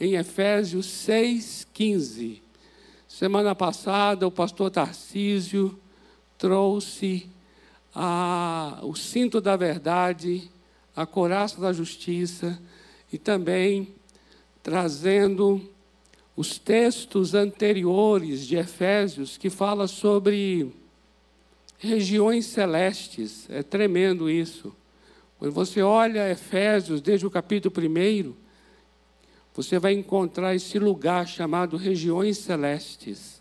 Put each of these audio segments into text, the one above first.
em Efésios 6,15. Semana passada, o pastor Tarcísio trouxe a, o cinto da verdade, a coraça da justiça e também trazendo os textos anteriores de Efésios que fala sobre regiões celestes. É tremendo isso. Quando você olha Efésios, desde o capítulo 1, você vai encontrar esse lugar chamado regiões celestes.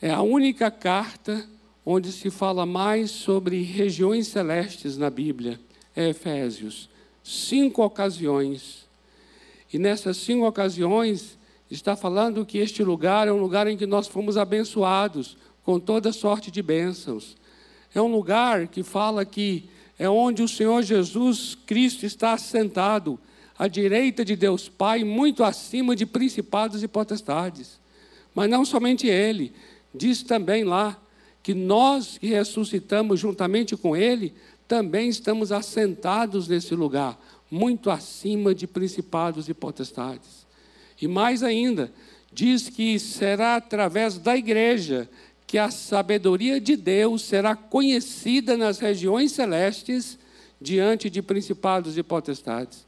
É a única carta onde se fala mais sobre regiões celestes na Bíblia. É Efésios. Cinco ocasiões. E nessas cinco ocasiões, está falando que este lugar é um lugar em que nós fomos abençoados com toda sorte de bênçãos. É um lugar que fala que é onde o Senhor Jesus Cristo está assentado, à direita de Deus Pai, muito acima de principados e potestades. Mas não somente Ele, diz também lá que nós que ressuscitamos juntamente com Ele, também estamos assentados nesse lugar, muito acima de principados e potestades. E mais ainda, diz que será através da igreja que a sabedoria de Deus será conhecida nas regiões celestes diante de principados e potestades.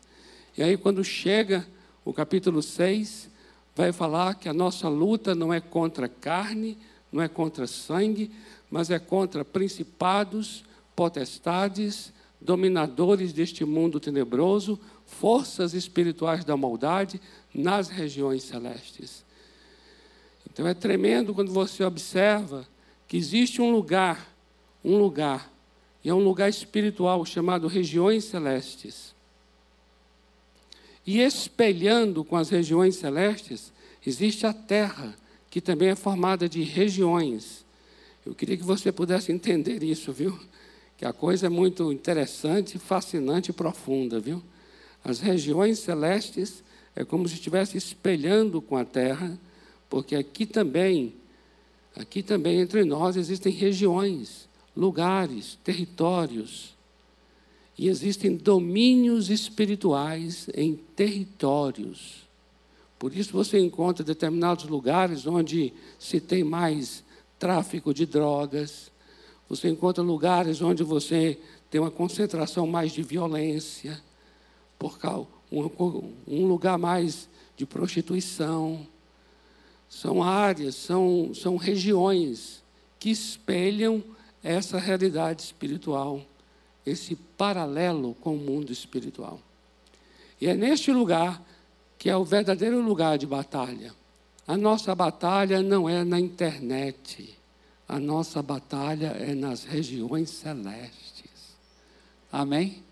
E aí, quando chega o capítulo 6, vai falar que a nossa luta não é contra carne, não é contra sangue, mas é contra principados, potestades, dominadores deste mundo tenebroso, forças espirituais da maldade nas regiões celestes. Então é tremendo quando você observa que existe um lugar, um lugar, e é um lugar espiritual chamado regiões celestes. E espelhando com as regiões celestes, existe a terra, que também é formada de regiões. Eu queria que você pudesse entender isso, viu? Que a coisa é muito interessante, fascinante e profunda, viu? As regiões celestes é como se estivesse espelhando com a terra porque aqui também, aqui também entre nós existem regiões, lugares, territórios. E existem domínios espirituais em territórios. Por isso você encontra determinados lugares onde se tem mais tráfico de drogas, você encontra lugares onde você tem uma concentração mais de violência, por causa, um, lugar mais de prostituição, são áreas, são, são regiões que espelham essa realidade espiritual, esse paralelo com o mundo espiritual. E é neste lugar que é o verdadeiro lugar de batalha. A nossa batalha não é na internet, a nossa batalha é nas regiões celestes. Amém?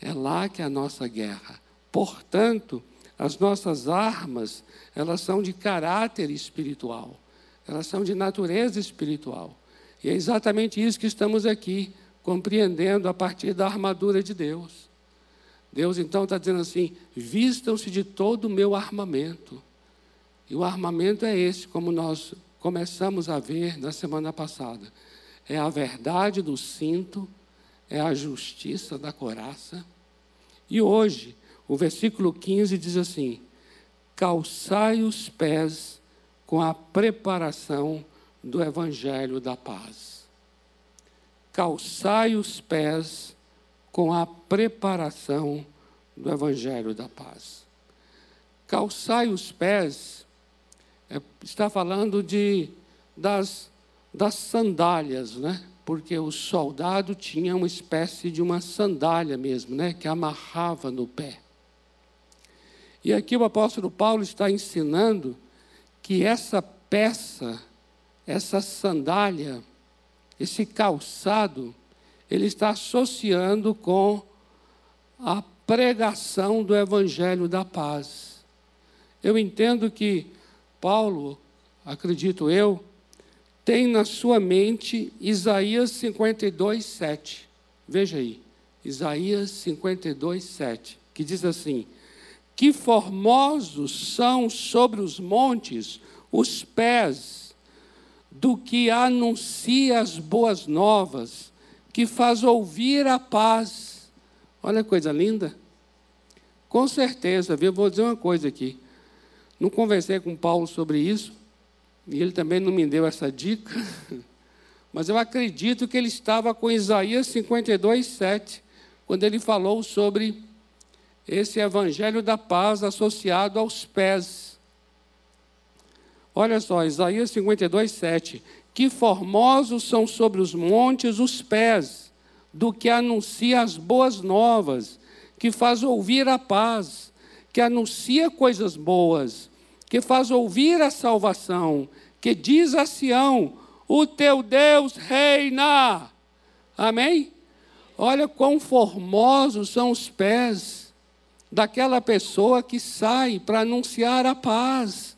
É lá que é a nossa guerra. Portanto, as nossas armas, elas são de caráter espiritual, elas são de natureza espiritual. E é exatamente isso que estamos aqui compreendendo a partir da armadura de Deus. Deus então está dizendo assim: vistam-se de todo o meu armamento. E o armamento é esse, como nós começamos a ver na semana passada. É a verdade do cinto, é a justiça da coraça. E hoje, o versículo 15 diz assim: calçai os pés com a preparação do evangelho da paz. Calçai os pés com a preparação do evangelho da paz. Calçai os pés é, está falando de das, das sandálias, né? Porque o soldado tinha uma espécie de uma sandália mesmo, né? Que amarrava no pé. E aqui o apóstolo Paulo está ensinando que essa peça, essa sandália, esse calçado, ele está associando com a pregação do evangelho da paz. Eu entendo que Paulo, acredito eu, tem na sua mente Isaías 52, 7. Veja aí, Isaías 52, 7, que diz assim: que formosos são sobre os montes os pés do que anuncia as boas novas, que faz ouvir a paz. Olha que coisa linda. Com certeza, viu? Vou dizer uma coisa aqui. Não conversei com Paulo sobre isso, e ele também não me deu essa dica, mas eu acredito que ele estava com Isaías 52, 7, quando ele falou sobre esse evangelho da paz associado aos pés. Olha só, Isaías 52, 7. Que formosos são sobre os montes os pés do que anuncia as boas novas, que faz ouvir a paz, que anuncia coisas boas, que faz ouvir a salvação, que diz a Sião: O teu Deus reina. Amém? Olha quão formosos são os pés daquela pessoa que sai para anunciar a paz,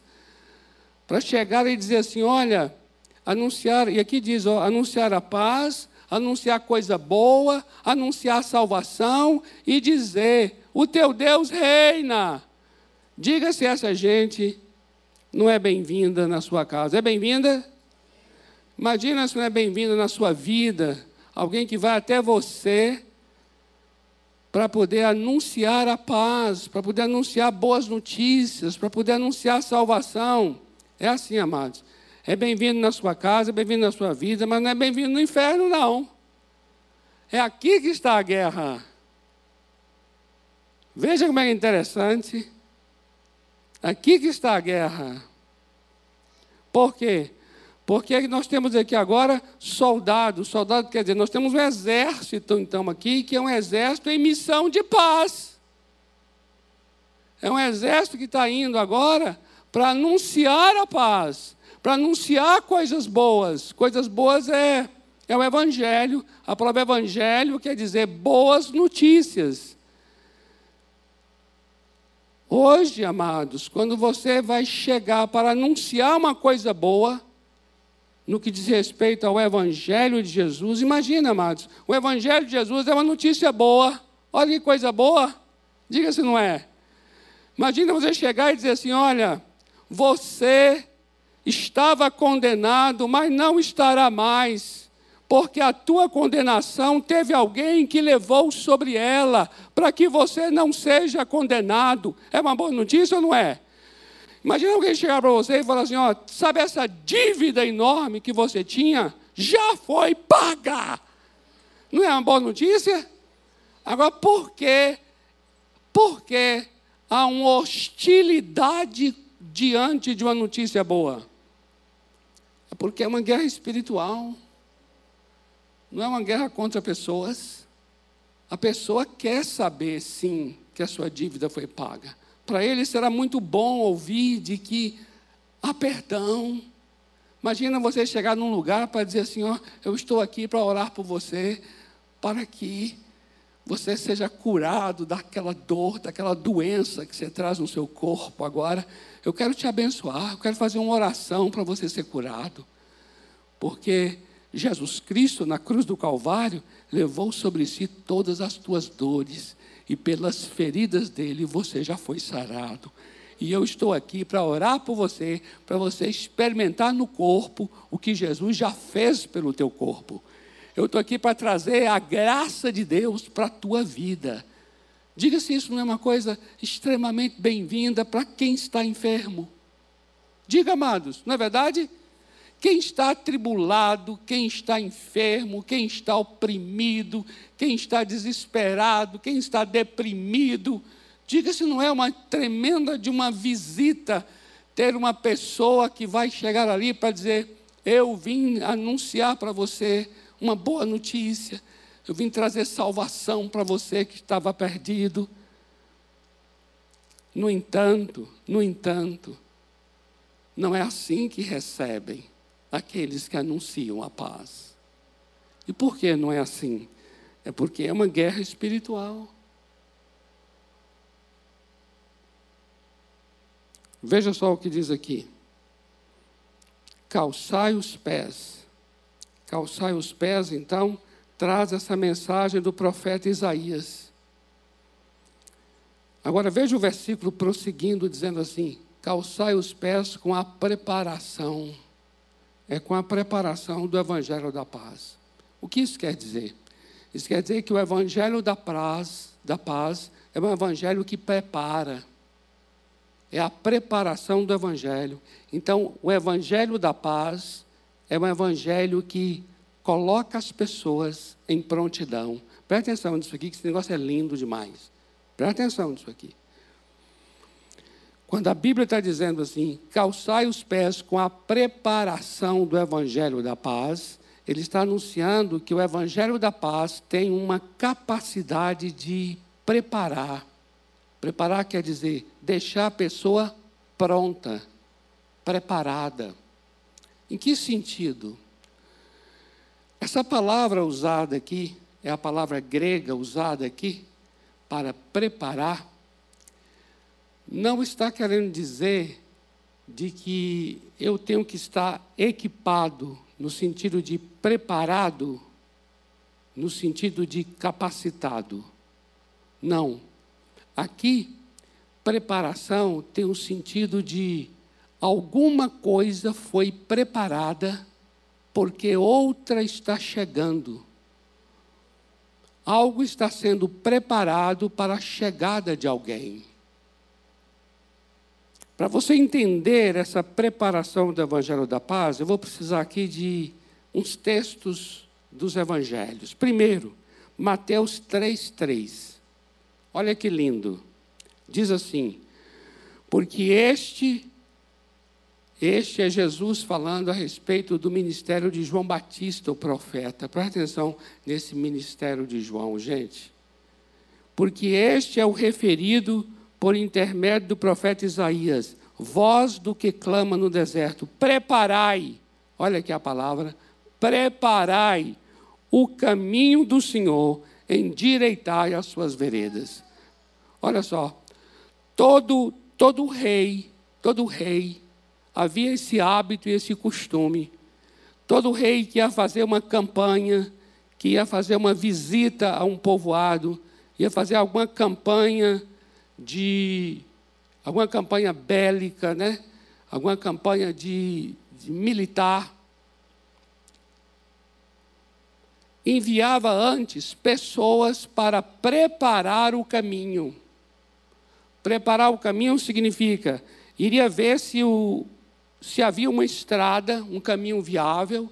para chegar e dizer assim: olha, anunciar, e aqui diz, ó, anunciar a paz, anunciar coisa boa, anunciar salvação e dizer: o teu Deus reina. Diga se essa gente não é bem-vinda na sua casa. É bem-vinda? Imagina se não é bem-vinda na sua vida. Alguém que vai até você para poder anunciar a paz, para poder anunciar boas notícias, para poder anunciar salvação. É assim, amados. É bem-vindo na sua casa, é bem-vindo na sua vida, mas não é bem-vindo no inferno, não. É aqui que está a guerra. Veja como é interessante. Aqui que está a guerra. Por quê? Porque nós temos aqui agora soldados. Soldado quer dizer, nós temos um exército, então, aqui, que é um exército em missão de paz. É um exército que está indo agora para anunciar a paz para anunciar coisas boas. Coisas boas é, é o Evangelho. A palavra Evangelho quer dizer boas notícias. Hoje, amados, quando você vai chegar para anunciar uma coisa boa, no que diz respeito ao Evangelho de Jesus, imagina, amados, o Evangelho de Jesus é uma notícia boa. Olha que coisa boa. Diga se não é. Imagina você chegar e dizer assim: olha, você estava condenado, mas não estará mais, porque a tua condenação teve alguém que levou sobre ela, para que você não seja condenado. É uma boa notícia ou não é? Imagina alguém chegar para você e falar assim: ó, sabe essa dívida enorme que você tinha? Já foi paga. Não é uma boa notícia? Agora, por que, por que há uma hostilidade diante de uma notícia boa? É porque é uma guerra espiritual. Não é uma guerra contra pessoas. A pessoa quer saber, sim, que a sua dívida foi paga. Para ele será muito bom ouvir de que há perdão. Imagina você chegar num lugar para dizer assim: ó, eu estou aqui para orar por você, para que você seja curado daquela dor, daquela doença que você traz no seu corpo agora. Eu quero te abençoar, eu quero fazer uma oração para você ser curado. Porque Jesus Cristo, na cruz do Calvário, levou sobre si todas as tuas dores, e pelas feridas dele você já foi sarado. E eu estou aqui para orar por você, para você experimentar no corpo o que Jesus já fez pelo teu corpo. Eu estou aqui para trazer a graça de Deus para a tua vida. Diga se isso não é uma coisa extremamente bem-vinda para quem está enfermo. Diga, amados, não é verdade? Quem está atribulado, quem está enfermo, quem está oprimido, quem está desesperado, quem está deprimido, diga se não é uma tremenda de uma visita ter uma pessoa que vai chegar ali para dizer: Eu vim anunciar para você uma boa notícia. Eu vim trazer salvação para você que estava perdido. No entanto, no entanto, não é assim que recebem aqueles que anunciam a paz. E por que não é assim? É porque é uma guerra espiritual. Veja só o que diz aqui. Calçai os pés calçai os pés, então, traz essa mensagem do profeta Isaías. Agora veja o versículo prosseguindo, dizendo assim: calçai os pés com a preparação. É com a preparação do Evangelho da Paz. O que isso quer dizer? Isso quer dizer que o Evangelho da Paz, da paz é um evangelho que prepara. É a preparação do evangelho. Então, o evangelho da paz é um evangelho que coloca as pessoas em prontidão. Presta atenção nisso aqui, que esse negócio é lindo demais. Presta atenção nisso aqui. Quando a Bíblia está dizendo assim, calçai os pés com a preparação do Evangelho da paz, ele está anunciando que o Evangelho da paz tem uma capacidade de preparar. Preparar quer dizer deixar a pessoa pronta, preparada. Em que sentido? Essa palavra usada aqui, é a palavra grega usada aqui, para preparar, não está querendo dizer de que eu tenho que estar equipado no sentido de preparado, no sentido de capacitado. Não. Aqui, preparação tem o um sentido de alguma coisa foi preparada porque outra está chegando. Algo está sendo preparado para a chegada de alguém. Para você entender essa preparação do Evangelho da Paz, eu vou precisar aqui de uns textos dos Evangelhos. Primeiro, Mateus 3,3. Olha que lindo. Diz assim: Porque este, este é Jesus falando a respeito do ministério de João Batista, o profeta. Presta atenção nesse ministério de João, gente. Porque este é o referido por intermédio do profeta Isaías, voz do que clama no deserto: preparai, olha aqui a palavra, preparai o caminho do Senhor, endireitai as suas veredas. Olha só, todo todo rei, todo rei havia esse hábito e esse costume. Todo rei que ia fazer uma campanha, que ia fazer uma visita a um povoado, ia fazer alguma campanha de alguma campanha bélica, né? alguma campanha de, de militar. Enviava antes pessoas para preparar o caminho. Preparar o caminho significa iria ver se, o, se havia uma estrada, um caminho viável,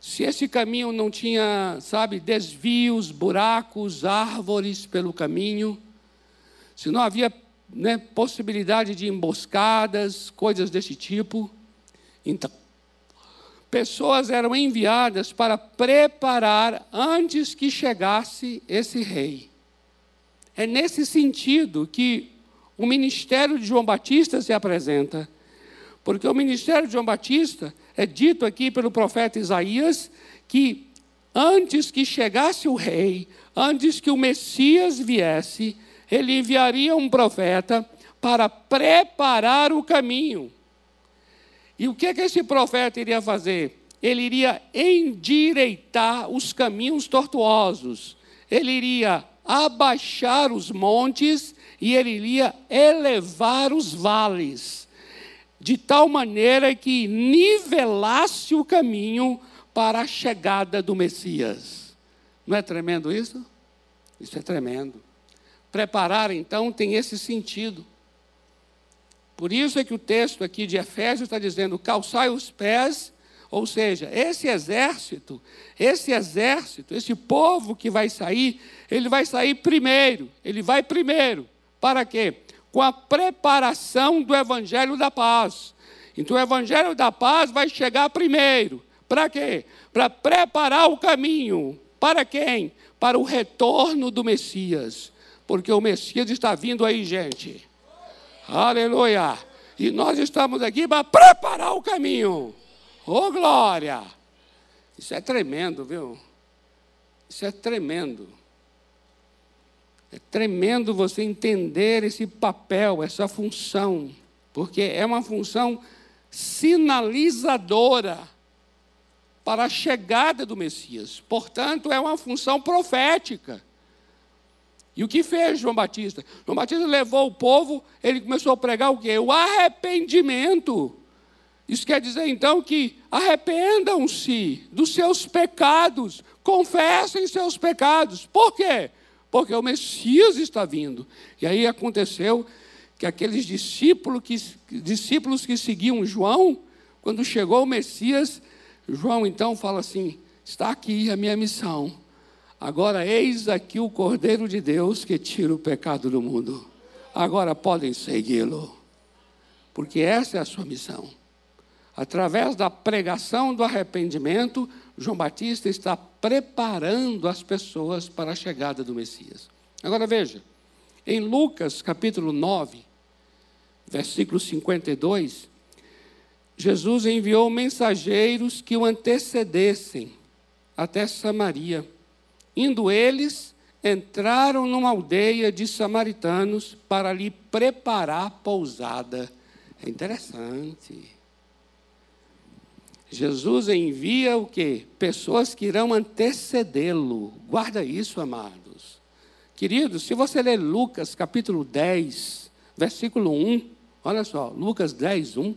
se esse caminho não tinha, sabe, desvios, buracos, árvores pelo caminho se não havia né, possibilidade de emboscadas, coisas desse tipo. Então, pessoas eram enviadas para preparar antes que chegasse esse rei. É nesse sentido que o ministério de João Batista se apresenta. Porque o ministério de João Batista é dito aqui pelo profeta Isaías que antes que chegasse o rei, antes que o Messias viesse, ele enviaria um profeta para preparar o caminho. E o que, é que esse profeta iria fazer? Ele iria endireitar os caminhos tortuosos, ele iria abaixar os montes e ele iria elevar os vales, de tal maneira que nivelasse o caminho para a chegada do Messias. Não é tremendo isso? Isso é tremendo. Preparar, então, tem esse sentido. Por isso é que o texto aqui de Efésios está dizendo: calçai os pés, ou seja, esse exército, esse exército, esse povo que vai sair, ele vai sair primeiro, ele vai primeiro. Para quê? Com a preparação do evangelho da paz. Então o evangelho da paz vai chegar primeiro. Para quê? Para preparar o caminho. Para quem? Para o retorno do Messias porque o Messias está vindo aí, gente. Aleluia. E nós estamos aqui para preparar o caminho. Oh, glória! Isso é tremendo, viu? Isso é tremendo. É tremendo você entender esse papel, essa função, porque é uma função sinalizadora para a chegada do Messias. Portanto, é uma função profética. E o que fez João Batista? João Batista levou o povo, ele começou a pregar o quê? O arrependimento. Isso quer dizer então que arrependam-se dos seus pecados, confessem seus pecados. Por quê? Porque o Messias está vindo. E aí aconteceu que aqueles discípulos que, discípulos que seguiam João, quando chegou o Messias, João então fala assim: está aqui a minha missão. Agora eis aqui o Cordeiro de Deus que tira o pecado do mundo. Agora podem segui-lo, porque essa é a sua missão. Através da pregação do arrependimento, João Batista está preparando as pessoas para a chegada do Messias. Agora veja, em Lucas capítulo 9, versículo 52, Jesus enviou mensageiros que o antecedessem até Samaria. Indo eles, entraram numa aldeia de samaritanos para lhe preparar pousada. É interessante. Jesus envia o quê? Pessoas que irão antecedê-lo. Guarda isso, amados. Queridos, se você ler Lucas capítulo 10, versículo 1, olha só, Lucas 10, 1,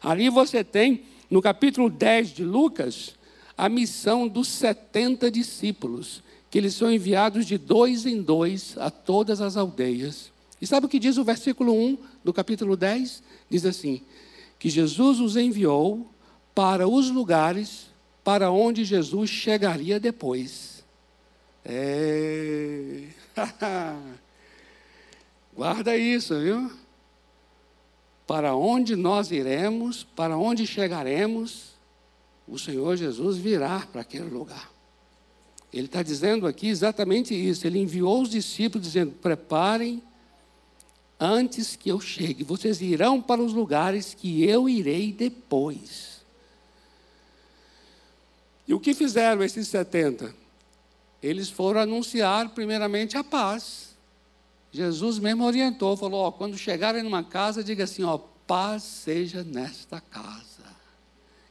ali você tem, no capítulo 10 de Lucas, a missão dos 70 discípulos, que eles são enviados de dois em dois a todas as aldeias. E sabe o que diz o versículo 1 do capítulo 10? Diz assim: que Jesus os enviou para os lugares para onde Jesus chegaria depois. É... Guarda isso, viu? Para onde nós iremos, para onde chegaremos, o Senhor Jesus virá para aquele lugar. Ele está dizendo aqui exatamente isso. Ele enviou os discípulos dizendo: preparem antes que eu chegue. Vocês irão para os lugares que eu irei depois. E o que fizeram esses 70? Eles foram anunciar primeiramente a paz. Jesus mesmo orientou, falou: ó, quando chegarem numa casa, diga assim: ó, paz seja nesta casa.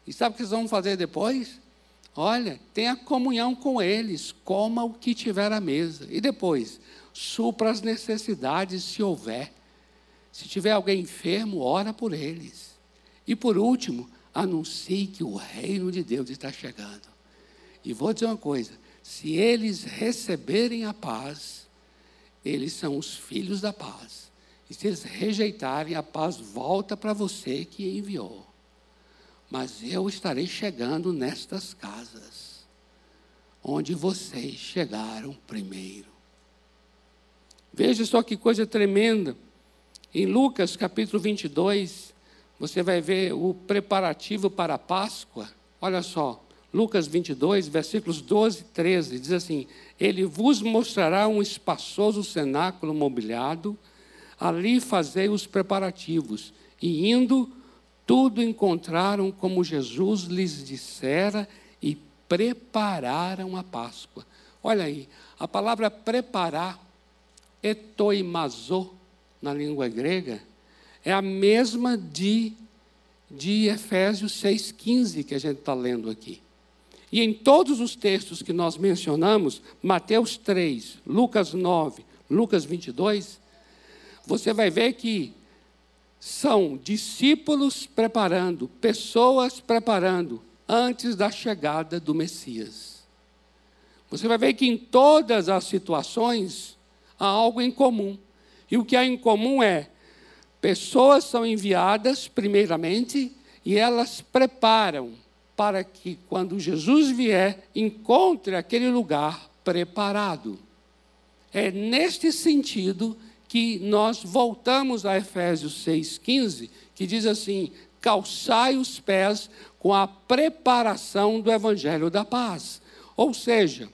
E sabe o que eles vão fazer depois? Olha, tenha comunhão com eles, coma o que tiver à mesa. E depois, supra as necessidades se houver. Se tiver alguém enfermo, ora por eles. E por último, anuncie que o reino de Deus está chegando. E vou dizer uma coisa: se eles receberem a paz, eles são os filhos da paz. E se eles rejeitarem, a paz volta para você que enviou. Mas eu estarei chegando nestas casas, onde vocês chegaram primeiro. Veja só que coisa tremenda. Em Lucas capítulo 22, você vai ver o preparativo para a Páscoa. Olha só, Lucas 22, versículos 12 e 13, diz assim: Ele vos mostrará um espaçoso cenáculo mobiliado, ali fazei os preparativos, e indo, tudo encontraram como Jesus lhes dissera e prepararam a Páscoa. Olha aí, a palavra preparar, etoimazo, na língua grega, é a mesma de, de Efésios 6,15 que a gente está lendo aqui. E em todos os textos que nós mencionamos, Mateus 3, Lucas 9, Lucas 22, você vai ver que são discípulos preparando, pessoas preparando antes da chegada do Messias. Você vai ver que em todas as situações há algo em comum. E o que há em comum é pessoas são enviadas primeiramente e elas preparam para que quando Jesus vier encontre aquele lugar preparado. É neste sentido que nós voltamos a Efésios 6,15, que diz assim: calçai os pés com a preparação do Evangelho da paz. Ou seja,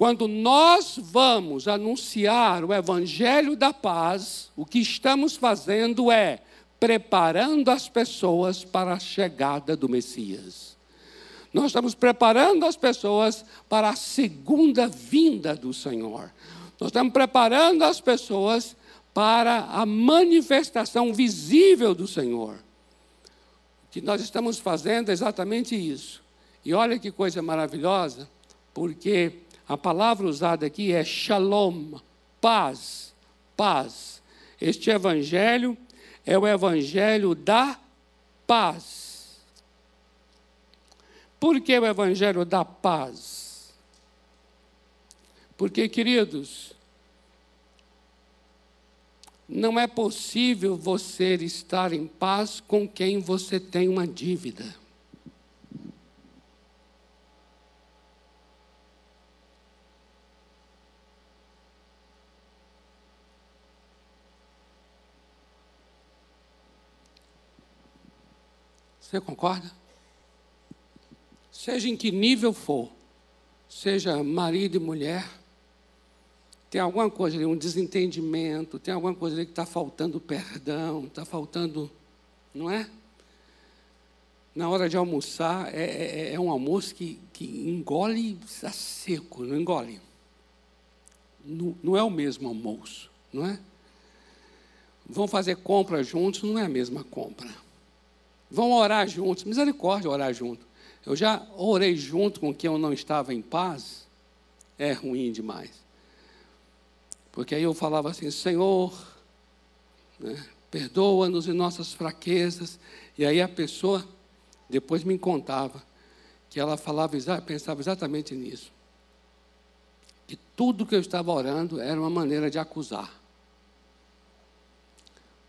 quando nós vamos anunciar o Evangelho da paz, o que estamos fazendo é preparando as pessoas para a chegada do Messias. Nós estamos preparando as pessoas para a segunda vinda do Senhor. Nós estamos preparando as pessoas para a manifestação visível do Senhor. O que nós estamos fazendo é exatamente isso. E olha que coisa maravilhosa, porque a palavra usada aqui é shalom, paz, paz. Este evangelho é o evangelho da paz. Por que o evangelho da paz? Porque, queridos, não é possível você estar em paz com quem você tem uma dívida. Você concorda? Seja em que nível for, seja marido e mulher, tem alguma coisa ali, um desentendimento, tem alguma coisa ali que está faltando perdão, está faltando, não é? Na hora de almoçar, é, é, é um almoço que, que engole a seco, não engole. Não, não é o mesmo almoço, não é? Vão fazer compra juntos, não é a mesma compra. Vão orar juntos, misericórdia orar junto. Eu já orei junto com quem eu não estava em paz, é ruim demais. Porque aí eu falava assim, Senhor, né, perdoa-nos em nossas fraquezas. E aí a pessoa depois me contava que ela falava, pensava exatamente nisso. Que tudo que eu estava orando era uma maneira de acusar.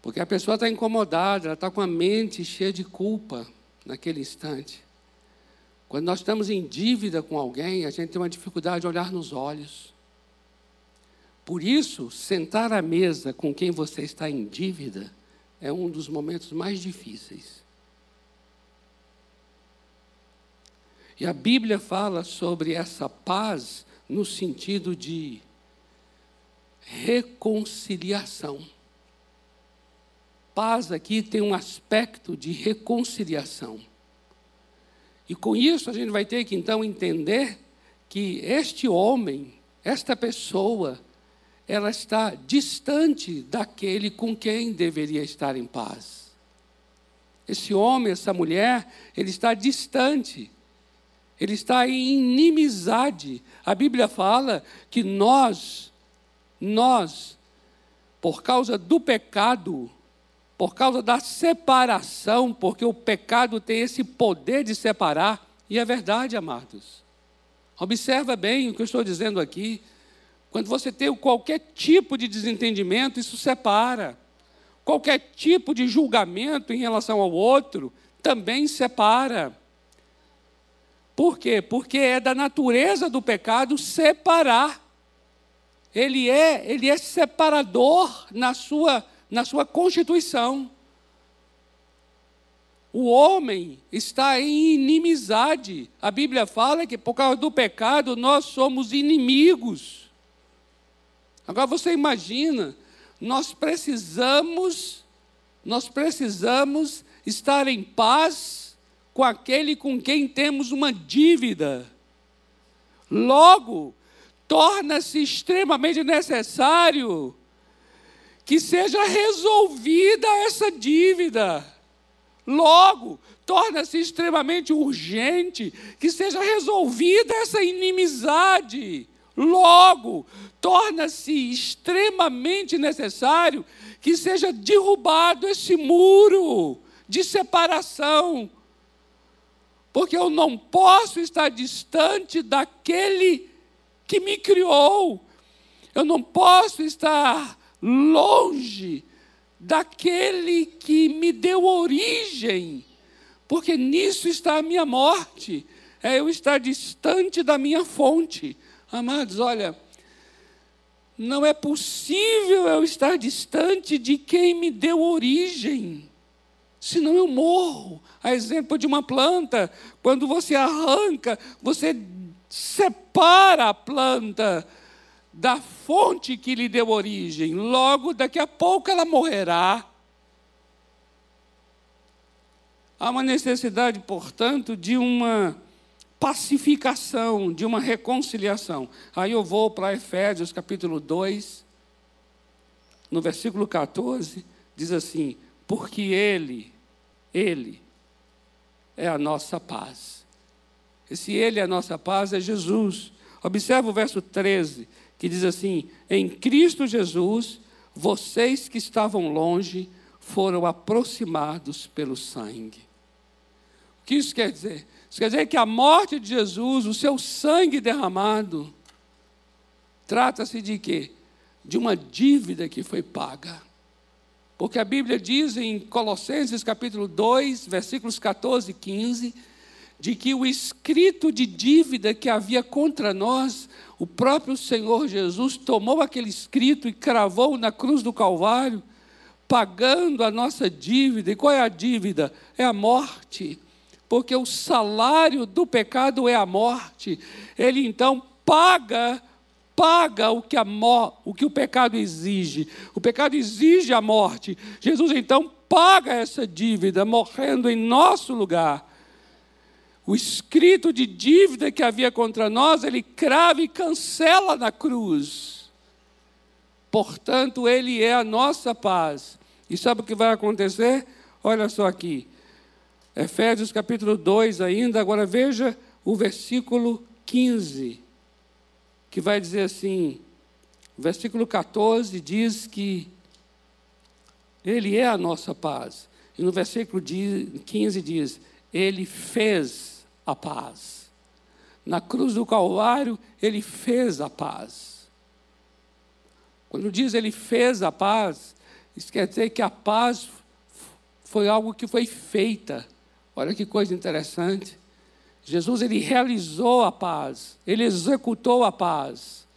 Porque a pessoa está incomodada, ela está com a mente cheia de culpa naquele instante. Quando nós estamos em dívida com alguém, a gente tem uma dificuldade de olhar nos olhos. Por isso, sentar à mesa com quem você está em dívida é um dos momentos mais difíceis. E a Bíblia fala sobre essa paz no sentido de reconciliação paz aqui tem um aspecto de reconciliação. E com isso a gente vai ter que então entender que este homem, esta pessoa, ela está distante daquele com quem deveria estar em paz. Esse homem, essa mulher, ele está distante. Ele está em inimizade. A Bíblia fala que nós, nós, por causa do pecado, por causa da separação, porque o pecado tem esse poder de separar, e é verdade, amados. Observa bem o que eu estou dizendo aqui. Quando você tem qualquer tipo de desentendimento, isso separa. Qualquer tipo de julgamento em relação ao outro também separa. Por quê? Porque é da natureza do pecado separar. Ele é, ele é separador na sua na sua constituição. O homem está em inimizade. A Bíblia fala que por causa do pecado nós somos inimigos. Agora você imagina, nós precisamos, nós precisamos estar em paz com aquele com quem temos uma dívida. Logo, torna-se extremamente necessário que seja resolvida essa dívida. Logo, torna-se extremamente urgente que seja resolvida essa inimizade. Logo, torna-se extremamente necessário que seja derrubado esse muro de separação. Porque eu não posso estar distante daquele que me criou. Eu não posso estar longe daquele que me deu origem, porque nisso está a minha morte, é eu estar distante da minha fonte. Amados, olha, não é possível eu estar distante de quem me deu origem, senão eu morro. A exemplo de uma planta, quando você arranca, você separa a planta da fonte que lhe deu origem. Logo, daqui a pouco ela morrerá. Há uma necessidade, portanto, de uma pacificação, de uma reconciliação. Aí eu vou para Efésios capítulo 2, no versículo 14, diz assim: Porque Ele, Ele é a nossa paz. Esse Ele é a nossa paz é Jesus. Observa o verso 13 que diz assim: Em Cristo Jesus, vocês que estavam longe foram aproximados pelo sangue. O que isso quer dizer? Isso quer dizer que a morte de Jesus, o seu sangue derramado, trata-se de quê? De uma dívida que foi paga. Porque a Bíblia diz em Colossenses capítulo 2, versículos 14 e 15, de que o escrito de dívida que havia contra nós, o próprio Senhor Jesus tomou aquele escrito e cravou na cruz do Calvário, pagando a nossa dívida. E qual é a dívida? É a morte. Porque o salário do pecado é a morte. Ele então paga paga o que, a o que o pecado exige. O pecado exige a morte. Jesus então paga essa dívida, morrendo em nosso lugar. O escrito de dívida que havia contra nós, ele crava e cancela na cruz. Portanto, ele é a nossa paz. E sabe o que vai acontecer? Olha só aqui. Efésios capítulo 2 ainda, agora veja o versículo 15 que vai dizer assim, o versículo 14 diz que Ele é a nossa paz. E no versículo 15 diz: Ele fez a paz. Na cruz do Calvário, Ele fez a paz. Quando diz Ele fez a paz, isso quer dizer que a paz foi algo que foi feita. Olha que coisa interessante. Jesus ele realizou a paz, ele executou a paz.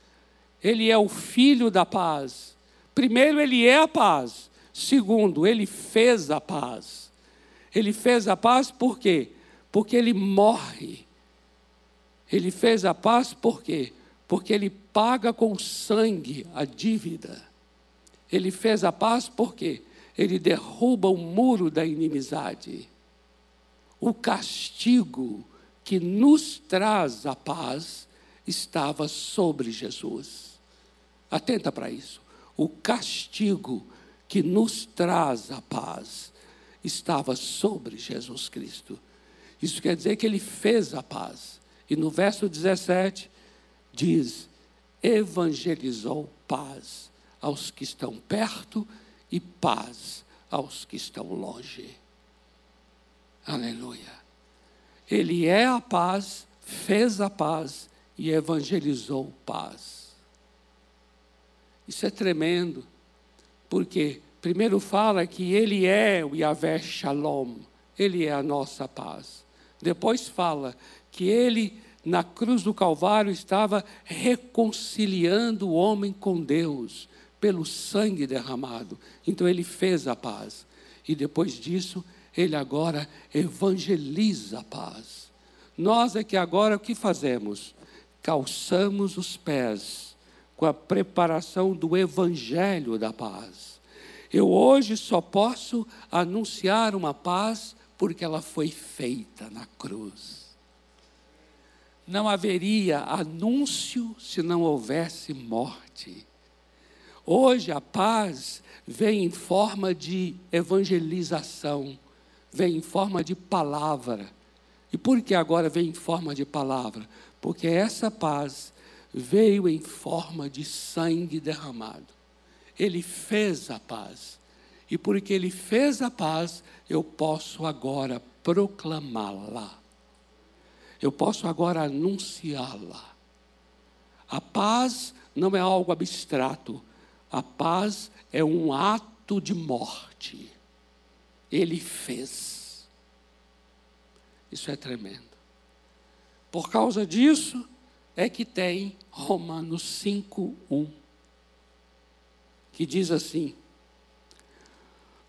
Ele é o filho da paz. Primeiro, ele é a paz. Segundo, ele fez a paz. Ele fez a paz por quê? Porque ele morre. Ele fez a paz por quê? Porque ele paga com sangue a dívida. Ele fez a paz por quê? Ele derruba o muro da inimizade. O castigo que nos traz a paz estava sobre Jesus. Atenta para isso. O castigo que nos traz a paz estava sobre Jesus Cristo. Isso quer dizer que ele fez a paz. E no verso 17 diz: evangelizou paz aos que estão perto e paz aos que estão longe. Aleluia. Ele é a paz, fez a paz e evangelizou paz. Isso é tremendo, porque primeiro fala que ele é o Yahvé Shalom, ele é a nossa paz. Depois fala que ele, na cruz do Calvário, estava reconciliando o homem com Deus pelo sangue derramado. Então ele fez a paz. E depois disso, ele agora evangeliza a paz. Nós é que agora o que fazemos? Calçamos os pés com a preparação do evangelho da paz. Eu hoje só posso anunciar uma paz porque ela foi feita na cruz. Não haveria anúncio se não houvesse morte. Hoje a paz vem em forma de evangelização vem em forma de palavra. E por que agora vem em forma de palavra? Porque essa paz veio em forma de sangue derramado. Ele fez a paz. E porque ele fez a paz, eu posso agora proclamá-la. Eu posso agora anunciá-la. A paz não é algo abstrato. A paz é um ato de morte ele fez. Isso é tremendo. Por causa disso é que tem Romanos 5:1, que diz assim: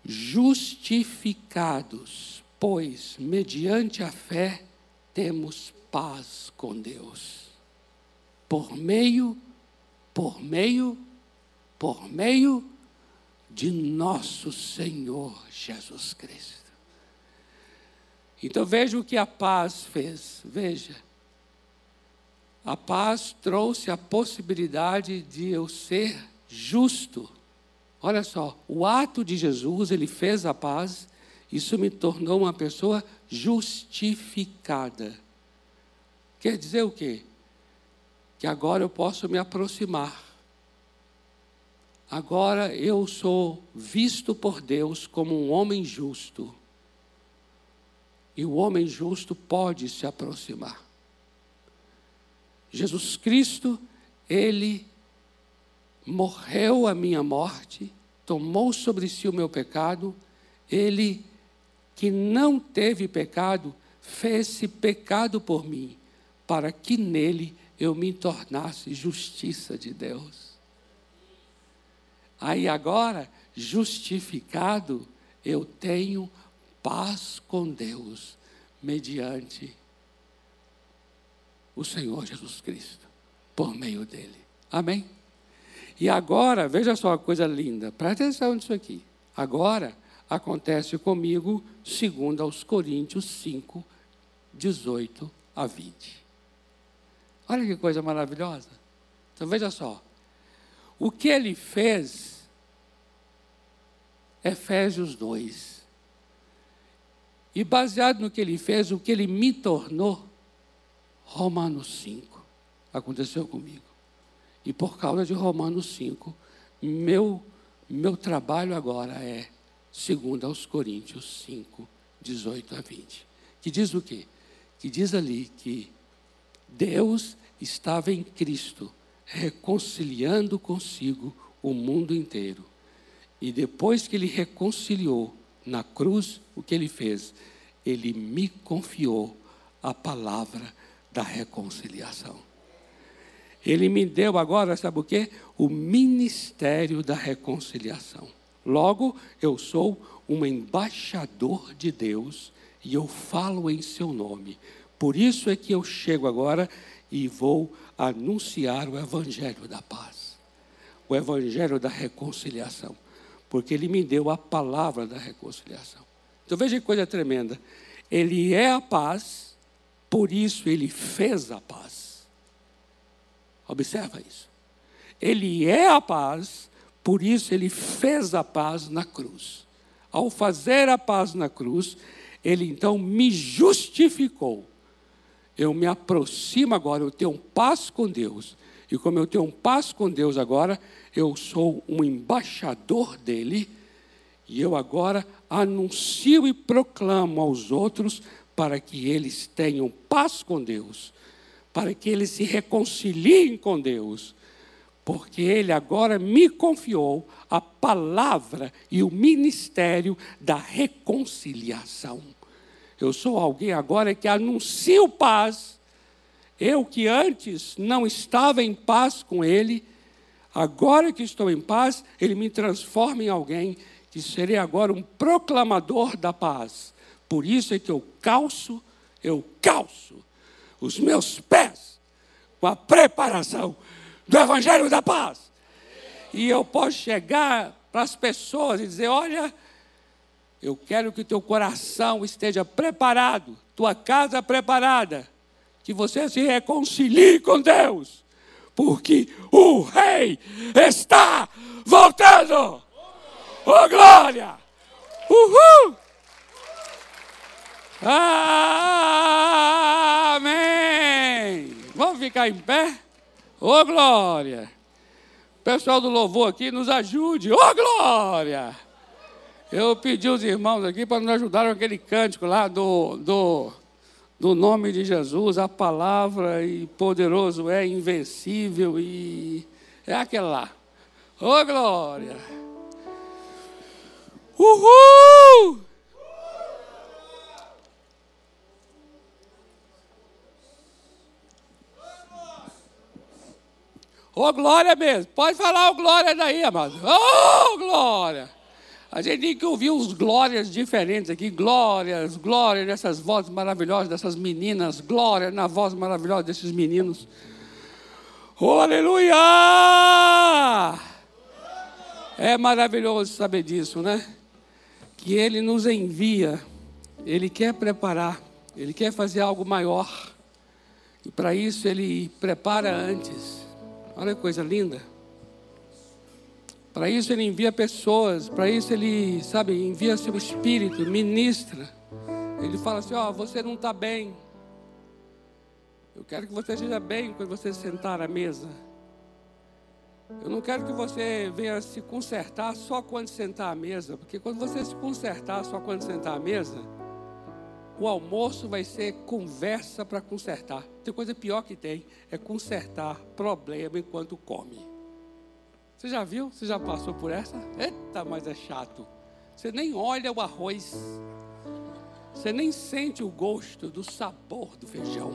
Justificados, pois mediante a fé temos paz com Deus. Por meio por meio por meio de nosso Senhor Jesus Cristo. Então veja o que a paz fez, veja. A paz trouxe a possibilidade de eu ser justo. Olha só, o ato de Jesus, ele fez a paz, isso me tornou uma pessoa justificada. Quer dizer o quê? Que agora eu posso me aproximar Agora eu sou visto por Deus como um homem justo. E o homem justo pode se aproximar. Jesus Cristo, ele morreu a minha morte, tomou sobre si o meu pecado, ele que não teve pecado, fez-se pecado por mim, para que nele eu me tornasse justiça de Deus. Aí agora, justificado, eu tenho paz com Deus, mediante o Senhor Jesus Cristo, por meio dele. Amém? E agora, veja só a coisa linda, presta atenção nisso aqui. Agora acontece comigo, segundo aos Coríntios 5, 18 a 20. Olha que coisa maravilhosa. Então veja só. O que ele fez, Efésios 2. E baseado no que ele fez, o que ele me tornou, Romanos 5. Aconteceu comigo. E por causa de Romanos 5, meu, meu trabalho agora é segundo aos Coríntios 5, 18 a 20. Que diz o quê? Que diz ali que Deus estava em Cristo, reconciliando consigo o mundo inteiro. E depois que ele reconciliou na cruz, o que ele fez? Ele me confiou a palavra da reconciliação. Ele me deu agora, sabe o quê? O ministério da reconciliação. Logo, eu sou um embaixador de Deus e eu falo em seu nome. Por isso é que eu chego agora e vou anunciar o evangelho da paz, o evangelho da reconciliação, porque ele me deu a palavra da reconciliação. Então veja que coisa tremenda. Ele é a paz, por isso ele fez a paz. Observa isso. Ele é a paz, por isso ele fez a paz na cruz. Ao fazer a paz na cruz, ele então me justificou. Eu me aproximo agora, eu tenho paz com Deus. E como eu tenho paz com Deus agora, eu sou um embaixador dele. E eu agora anuncio e proclamo aos outros para que eles tenham paz com Deus para que eles se reconciliem com Deus, porque Ele agora me confiou a palavra e o ministério da reconciliação. Eu sou alguém agora que anuncio paz. Eu que antes não estava em paz com Ele, agora que estou em paz, Ele me transforma em alguém que serei agora um proclamador da paz. Por isso é que eu calço, eu calço os meus pés com a preparação do Evangelho da Paz. E eu posso chegar para as pessoas e dizer: olha, eu quero que o teu coração esteja preparado, tua casa preparada, que você se reconcilie com Deus, porque o Rei está voltando. Oh, glória! Uhul! Amém! Vamos ficar em pé? Ô oh, glória! Pessoal do louvor aqui nos ajude. Ô oh, glória! Eu pedi os irmãos aqui para nos ajudar com aquele cântico lá do, do, do nome de Jesus, a palavra e poderoso é invencível e é aquele lá. Ô oh, glória! Uhul! Ô, oh, glória mesmo. Pode falar o oh, glória daí, amado. Ô, oh, glória. A gente tem que ouvir uns glórias diferentes aqui. Glórias, glórias nessas vozes maravilhosas dessas meninas. Glória na voz maravilhosa desses meninos. Oh, aleluia! É maravilhoso saber disso, né? Que Ele nos envia, Ele quer preparar, Ele quer fazer algo maior. E para isso Ele prepara antes. Olha que coisa linda. Para isso ele envia pessoas, para isso ele, sabe, envia seu espírito, ministra. Ele fala assim: Ó, oh, você não está bem. Eu quero que você esteja bem quando você sentar à mesa. Eu não quero que você venha se consertar só quando sentar à mesa, porque quando você se consertar só quando sentar à mesa, o almoço vai ser conversa para consertar. Tem coisa pior que tem, é consertar problema enquanto come. Você já viu? Você já passou por essa? Eita, mas é chato. Você nem olha o arroz. Você nem sente o gosto do sabor do feijão.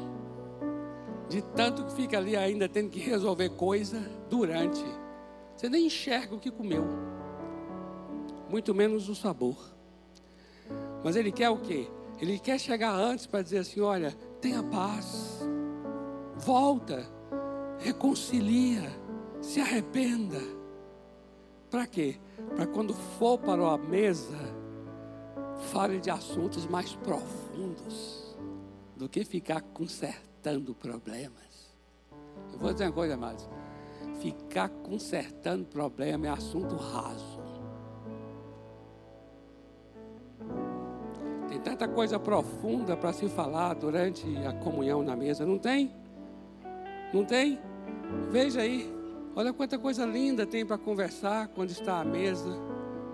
De tanto que fica ali ainda tendo que resolver coisa durante. Você nem enxerga o que comeu. Muito menos o sabor. Mas ele quer o quê? Ele quer chegar antes para dizer assim: olha, tenha paz. Volta. Reconcilia. Se arrependa. Para quê? Para quando for para a mesa, fale de assuntos mais profundos do que ficar consertando problemas. Eu vou dizer uma coisa, amados. Ficar consertando problema é assunto raso. Tanta coisa profunda para se falar durante a comunhão na mesa, não tem? Não tem? Veja aí, olha quanta coisa linda tem para conversar quando está à mesa.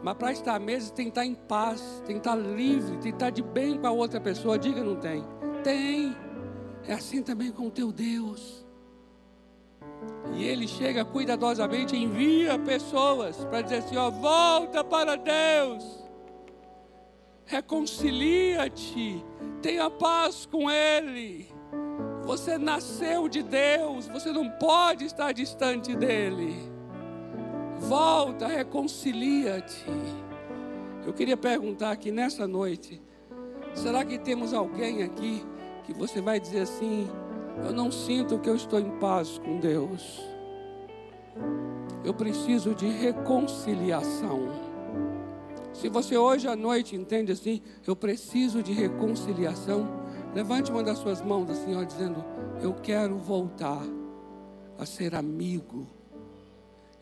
Mas para estar à mesa tem que estar em paz, tem que estar livre, tem que estar de bem com a outra pessoa. Diga, não tem? Tem. É assim também com o teu Deus. E ele chega cuidadosamente, envia pessoas para dizer assim: ó, volta para Deus, reconcilia-te, tenha paz com Ele. Você nasceu de Deus, você não pode estar distante dEle. Volta, reconcilia-te. Eu queria perguntar aqui nessa noite: será que temos alguém aqui que você vai dizer assim? Eu não sinto que eu estou em paz com Deus. Eu preciso de reconciliação. Se você hoje à noite entende assim, eu preciso de reconciliação. Levante uma das suas mãos assim, ó, dizendo: Eu quero voltar a ser amigo.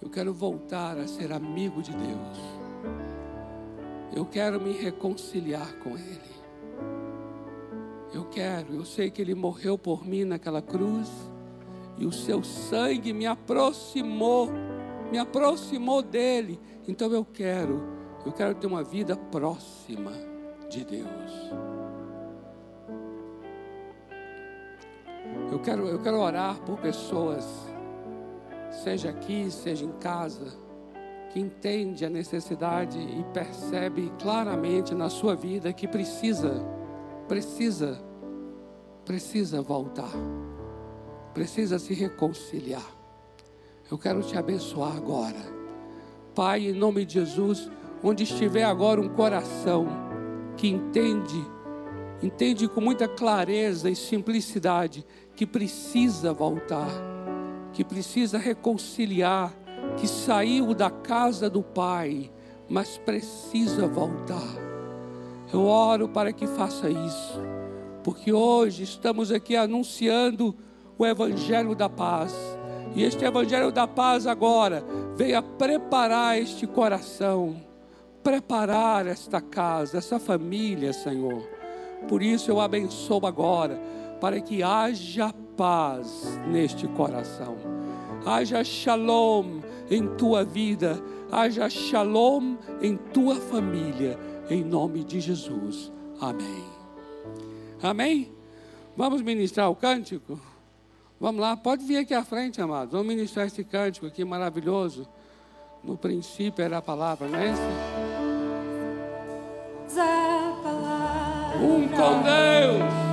Eu quero voltar a ser amigo de Deus. Eu quero me reconciliar com Ele. Eu quero, eu sei que Ele morreu por mim naquela cruz. E o seu sangue me aproximou, me aproximou dele. Então eu quero, eu quero ter uma vida próxima de Deus. Eu quero, eu quero orar por pessoas, seja aqui, seja em casa, que entende a necessidade e percebe claramente na sua vida que precisa, precisa, precisa voltar, precisa se reconciliar. Eu quero te abençoar agora. Pai, em nome de Jesus, onde estiver agora um coração que entende, entende com muita clareza e simplicidade que precisa voltar, que precisa reconciliar, que saiu da casa do Pai, mas precisa voltar. Eu oro para que faça isso, porque hoje estamos aqui anunciando o Evangelho da Paz. E este Evangelho da Paz agora veio a preparar este coração, preparar esta casa, essa família, Senhor. Por isso eu abençoo agora para que haja paz neste coração. Haja shalom em tua vida, haja shalom em tua família, em nome de Jesus. Amém. Amém? Vamos ministrar o cântico? Vamos lá, pode vir aqui à frente, amados. Vamos ministrar esse cântico aqui maravilhoso. No princípio era a palavra, não é esse? Um com Deus.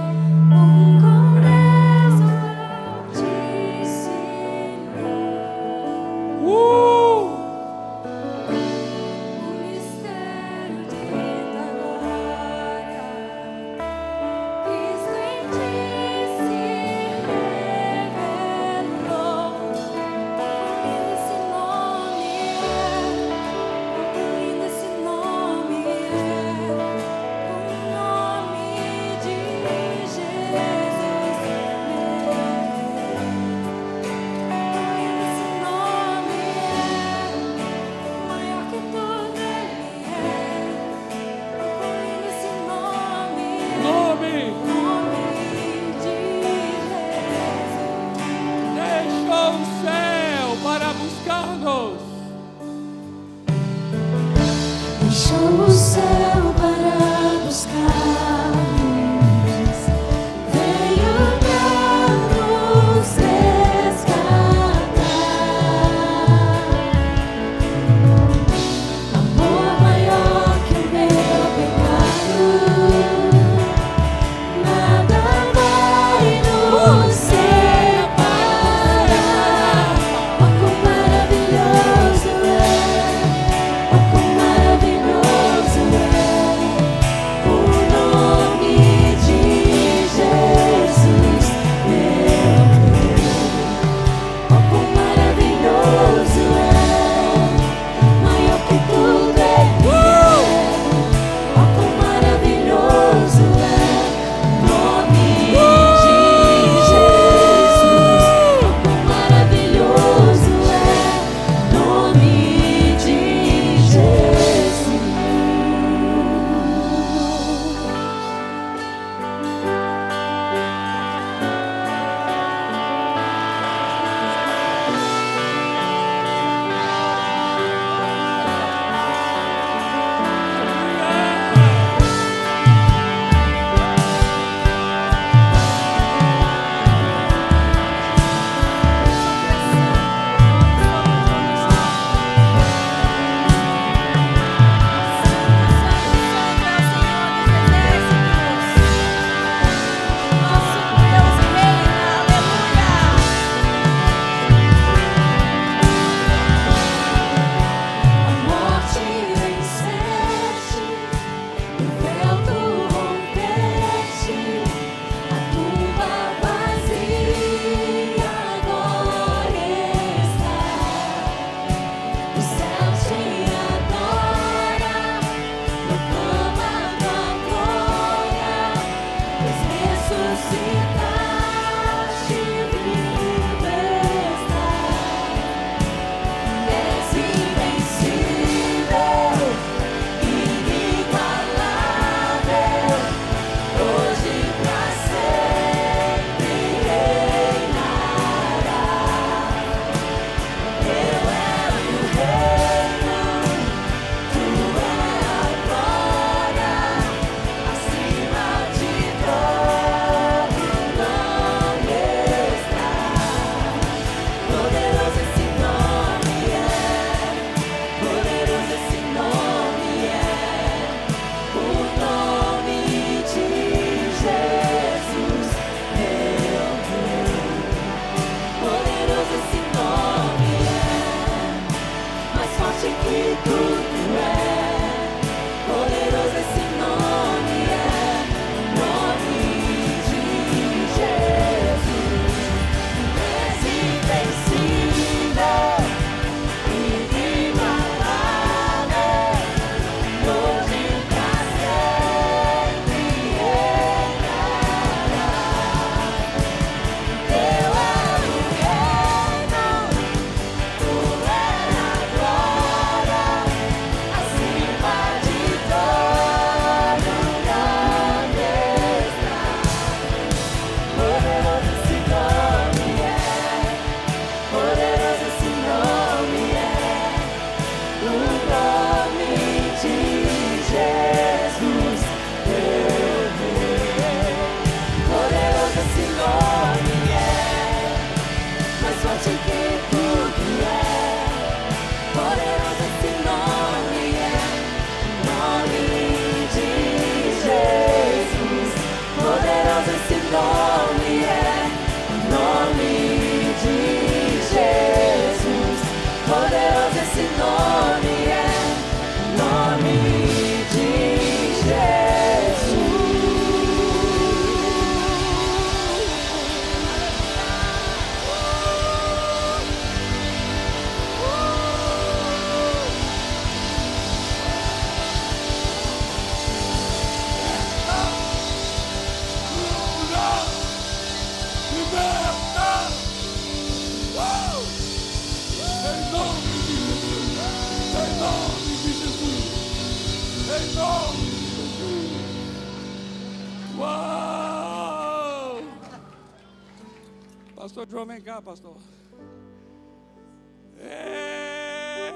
Pastor João, vem cá, pastor. É...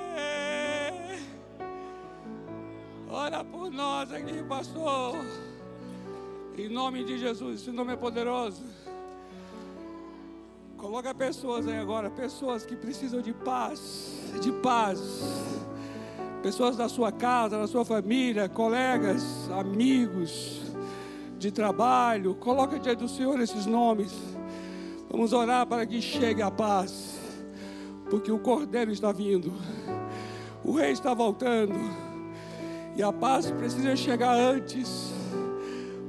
Ora por nós aqui, pastor. Em nome de Jesus, esse nome é poderoso. Coloca pessoas aí agora, pessoas que precisam de paz, de paz. Pessoas da sua casa, da sua família, colegas, amigos de trabalho. Coloca diante do Senhor esses nomes. Vamos orar para que chegue a paz, porque o Cordeiro está vindo, o Rei está voltando, e a paz precisa chegar antes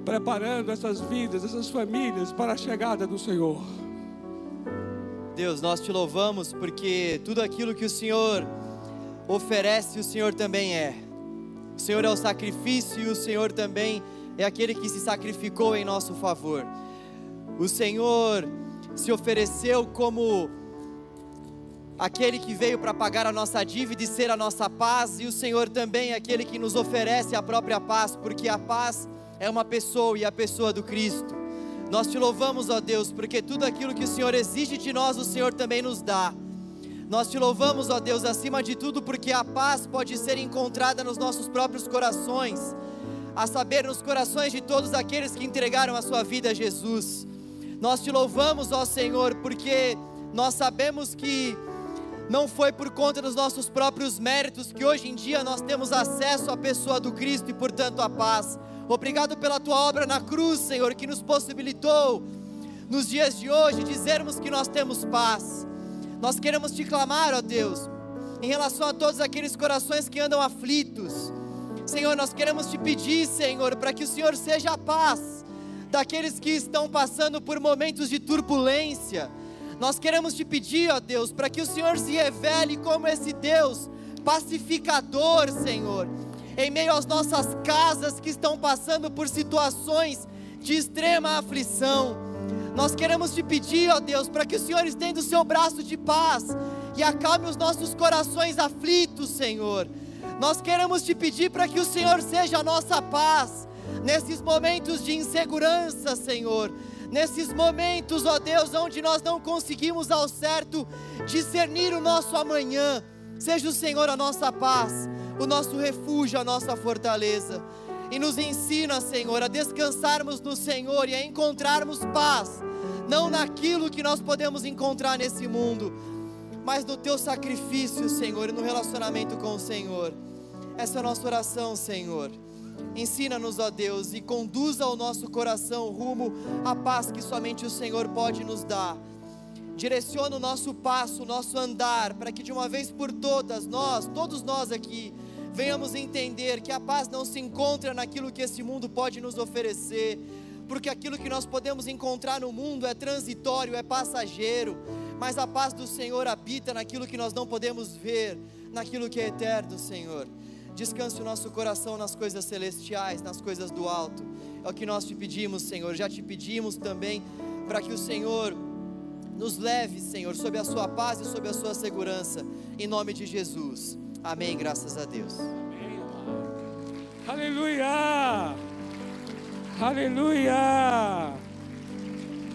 preparando essas vidas, essas famílias para a chegada do Senhor. Deus, nós te louvamos porque tudo aquilo que o Senhor oferece, o Senhor também é. O Senhor é o sacrifício e o Senhor também é aquele que se sacrificou em nosso favor. O Senhor se ofereceu como aquele que veio para pagar a nossa dívida e ser a nossa paz, e o Senhor também é aquele que nos oferece a própria paz, porque a paz é uma pessoa e a pessoa do Cristo. Nós te louvamos, ó Deus, porque tudo aquilo que o Senhor exige de nós, o Senhor também nos dá. Nós te louvamos, ó Deus, acima de tudo, porque a paz pode ser encontrada nos nossos próprios corações, a saber, nos corações de todos aqueles que entregaram a sua vida a Jesus. Nós te louvamos, ó Senhor, porque nós sabemos que não foi por conta dos nossos próprios méritos que hoje em dia nós temos acesso à pessoa do Cristo e, portanto, à paz. Obrigado pela tua obra na cruz, Senhor, que nos possibilitou, nos dias de hoje, dizermos que nós temos paz. Nós queremos te clamar, ó Deus, em relação a todos aqueles corações que andam aflitos. Senhor, nós queremos te pedir, Senhor, para que o Senhor seja a paz daqueles que estão passando por momentos de turbulência. Nós queremos te pedir, ó Deus, para que o Senhor se revele como esse Deus pacificador, Senhor em meio às nossas casas que estão passando por situações de extrema aflição. Nós queremos te pedir, ó Deus, para que o Senhor estenda o seu braço de paz e acalme os nossos corações aflitos, Senhor. Nós queremos te pedir para que o Senhor seja a nossa paz nesses momentos de insegurança, Senhor. Nesses momentos, ó Deus, onde nós não conseguimos ao certo discernir o nosso amanhã, seja o Senhor a nossa paz o nosso refúgio, a nossa fortaleza. E nos ensina, Senhor, a descansarmos no Senhor e a encontrarmos paz, não naquilo que nós podemos encontrar nesse mundo, mas no teu sacrifício, Senhor, e no relacionamento com o Senhor. Essa é a nossa oração, Senhor. Ensina-nos, ó Deus, e conduza o nosso coração rumo à paz que somente o Senhor pode nos dar. Direciona o nosso passo, o nosso andar, para que de uma vez por todas, nós, todos nós aqui, venhamos entender que a paz não se encontra naquilo que esse mundo pode nos oferecer, porque aquilo que nós podemos encontrar no mundo é transitório, é passageiro, mas a paz do Senhor habita naquilo que nós não podemos ver, naquilo que é eterno, Senhor. Descanse o nosso coração nas coisas celestiais, nas coisas do alto. É o que nós te pedimos, Senhor. Já te pedimos também para que o Senhor nos leve, Senhor, sob a sua paz e sob a sua segurança, em nome de Jesus. Amém, graças a Deus. Amém, Aleluia! Aleluia!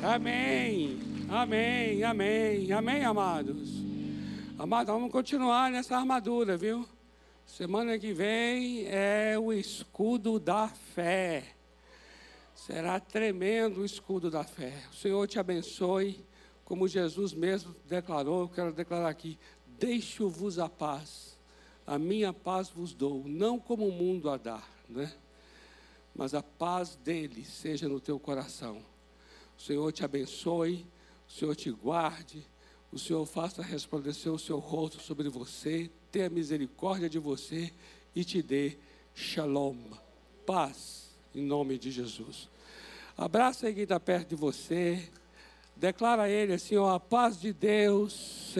Amém, amém, amém, amém, amados. Amados, vamos continuar nessa armadura, viu? Semana que vem é o escudo da fé. Será tremendo o escudo da fé. O Senhor te abençoe, como Jesus mesmo declarou. Eu quero declarar aqui: deixo-vos a paz a minha paz vos dou, não como o mundo a dá, né? mas a paz dele seja no teu coração. O Senhor te abençoe, o Senhor te guarde, o Senhor faça resplandecer o seu rosto sobre você, tenha misericórdia de você e te dê shalom, paz, em nome de Jesus. Abraça quem está perto de você, declara a ele assim: ó, a paz de Deus.